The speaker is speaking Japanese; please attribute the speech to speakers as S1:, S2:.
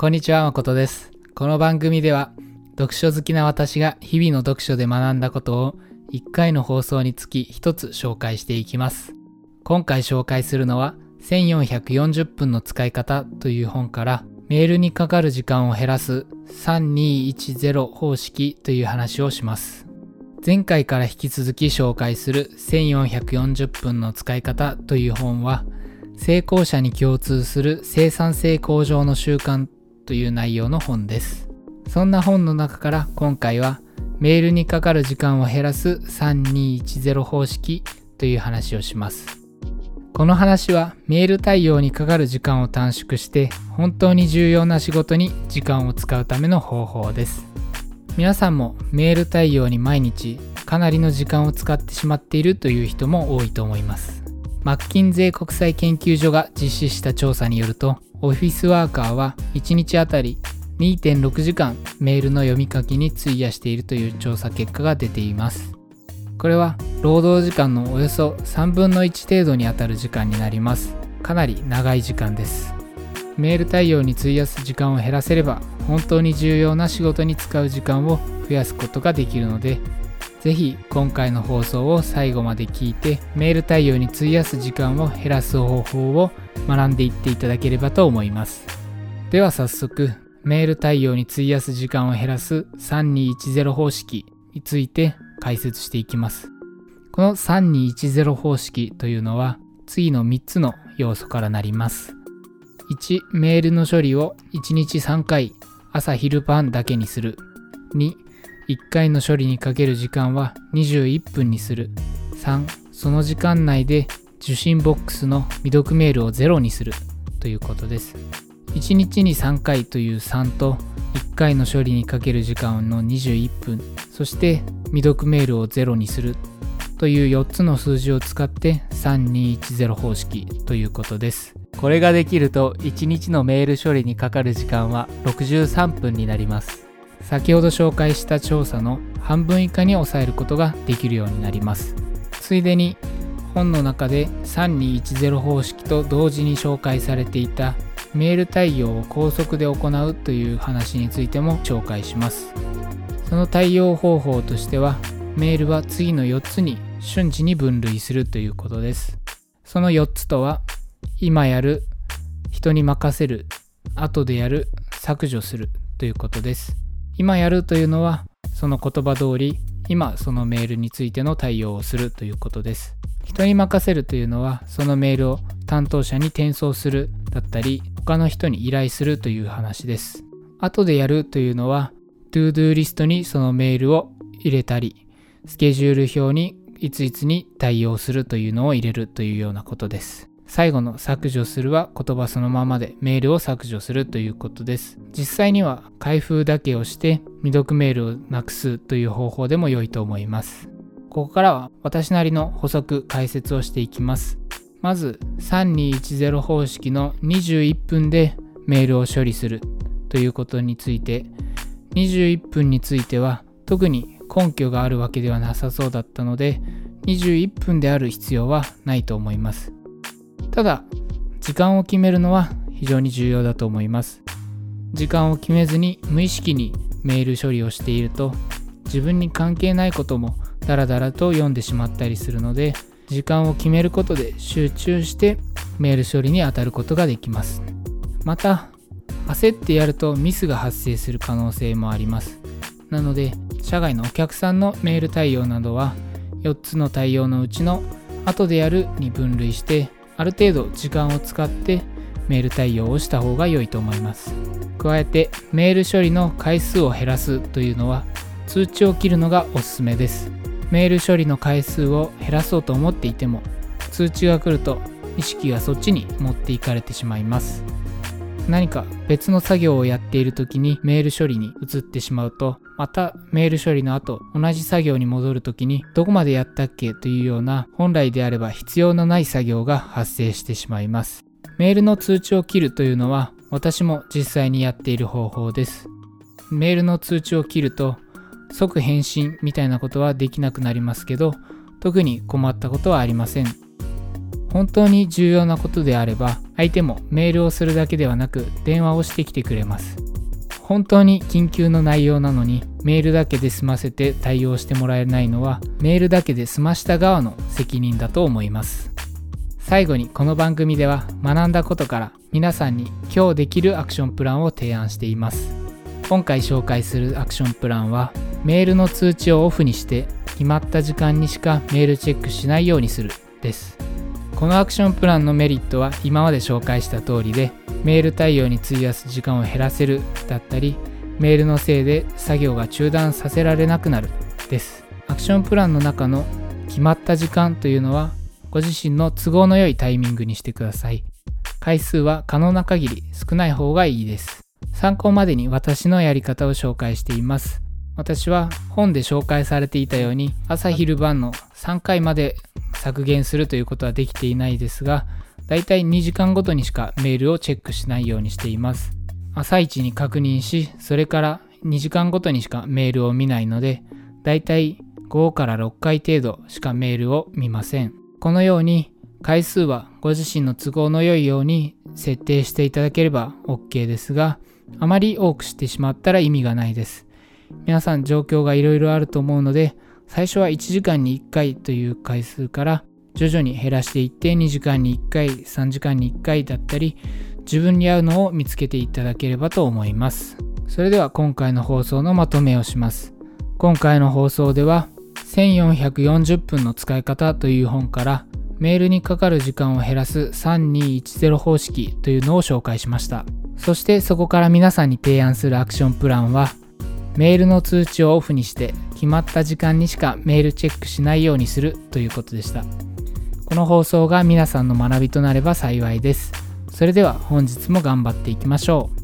S1: こんにちは、まことです。この番組では、読書好きな私が日々の読書で学んだことを1回の放送につき1つ紹介していきます。今回紹介するのは、1440分の使い方という本から、メールにかかる時間を減らす3210方式という話をします。前回から引き続き紹介する1440分の使い方という本は、成功者に共通する生産性向上の習慣という内容の本です。そんな本の中から今回はメールにかかる時間を減らす3210方式という話をします。この話はメール対応にかかる時間を短縮して本当に重要な仕事に時間を使うための方法です。皆さんもメール対応に毎日かなりの時間を使ってしまっているという人も多いと思います。マッキンゼー国際研究所が実施した調査によると、オフィスワーカーは1日あたり2.6時間メールの読み書きに費やしているという調査結果が出ています。これは労働時間のおよそ3分の1程度にあたる時間になります。かなり長い時間です。メール対応に費やす時間を減らせれば、本当に重要な仕事に使う時間を増やすことができるので、ぜひ今回の放送を最後まで聞いてメール対応に費やす時間を減らす方法を学んでいっていただければと思います。では早速メール対応に費やす時間を減らす3210方式について解説していきます。この3210方式というのは次の3つの要素からなります。1、メールの処理を1日3回朝昼晩だけにする。2、1回の処理にかける時間は21分にする。3、その時間内で受信ボックスの未読メールをゼロにするということです。1日に3回という3と1回の処理にかける時間の21分、そして未読メールをゼロにするという4つの数字を使って3210方式ということです。これができると1日のメール処理にかかる時間は63分になります。先ほど紹介した調査の半分以下に抑えることができるようになります。ついでに本の中で3210方式と同時に紹介されていたメール対応を高速で行うという話についても紹介します。その対応方法としてはメールは次の4つに瞬時に分類するということです。その4つとは今やる、人に任せる、後でやる、削除するということです。今やるというのはその言葉通り今そのメールについての対応をするということです。人に任せるというのはそのメールを担当者に転送するだったり他の人に依頼するという話です。後でやるというのは ToDo リストにそのメールを入れたりスケジュール表にいついつに対応するというのを入れるというようなことです。最後の削除するは言葉そのままでメールを削除するということです。実際には開封だけをして未読メールをなくすという方法でも良いと思います。ここからは私なりの補足解説をしていきます。まず3210方式の21分でメールを処理するということについて21分については特に根拠があるわけではなさそうだったので21分である必要はないと思います。ただ時間を決めるのは非常に重要だと思います。時間を決めずに無意識にメール処理をしていると自分に関係ないこともダラダラと読んでしまったりするので時間を決めることで集中してメール処理に当たることができます。また焦ってやるとミスが発生する可能性もあります。なので社外のお客さんのメール対応などは4つの対応のうちの後でやるに分類してある程度時間を使ってメール対応をした方が良いと思います。加えてメール処理の回数を減らすというのは通知を切るのがおすすめです。メール処理の回数を減らそうと思っていても通知が来ると意識がそっちに持っていかれてしまいます。何か別の作業をやっている時にメール処理に移ってしまうとまたメール処理の後同じ作業に戻る時にどこまでやったっけというような本来であれば必要のない作業が発生してしまいます。メールの通知を切るというのは私も実際にやっている方法です。メールの通知を切ると即返信みたいなことはできなくなりますけど特に困ったことはありません。本当に重要なことであれば相手もメールをするだけではなく電話をしてきてくれます。本当に緊急の内容なのにメールだけで済ませて対応してもらえないのはメールだけで済ました側の責任だと思います。最後にこの番組では学んだことから皆さんに今日できるアクションプランを提案しています。今回紹介するアクションプランはメールの通知をオフにして決まった時間にしかメールチェックしないようにするです。このアクションプランのメリットは今まで紹介した通りでメール対応に費やす時間を減らせるだったりメールのせいで作業が中断させられなくなるです。アクションプランの中の決まった時間というのはご自身の都合の良いタイミングにしてください。回数は可能な限り少ない方がいいです。参考までに私のやり方を紹介しています。私は本で紹介されていたように朝昼晩の3回まで削減するということはできていないですがだいたい2時間ごとにしかメールをチェックしないようにしています。朝一に確認しそれから2時間ごとにしかメールを見ないのでだいたい5から6回程度しかメールを見ません。このように回数はご自身の都合の良いように設定していただければ OK ですがあまり多くしてしまったら意味がないです。皆さん状況がいろいろあると思うので最初は1時間に1回という回数から徐々に減らしていって2時間に1回3時間に1回だったり自分に合うのを見つけていただければと思います。それでは今回の放送のまとめをします。今回の放送では1440分の使い方という本からメールにかかる時間を減らす3210方式というのを紹介しました。そしてそこから皆さんに提案するアクションプランはメールの通知をオフにして決まった時間にしかメールチェックしないようにするということでした。この放送が皆さんの学びとなれば幸いです。それでは本日も頑張っていきましょう。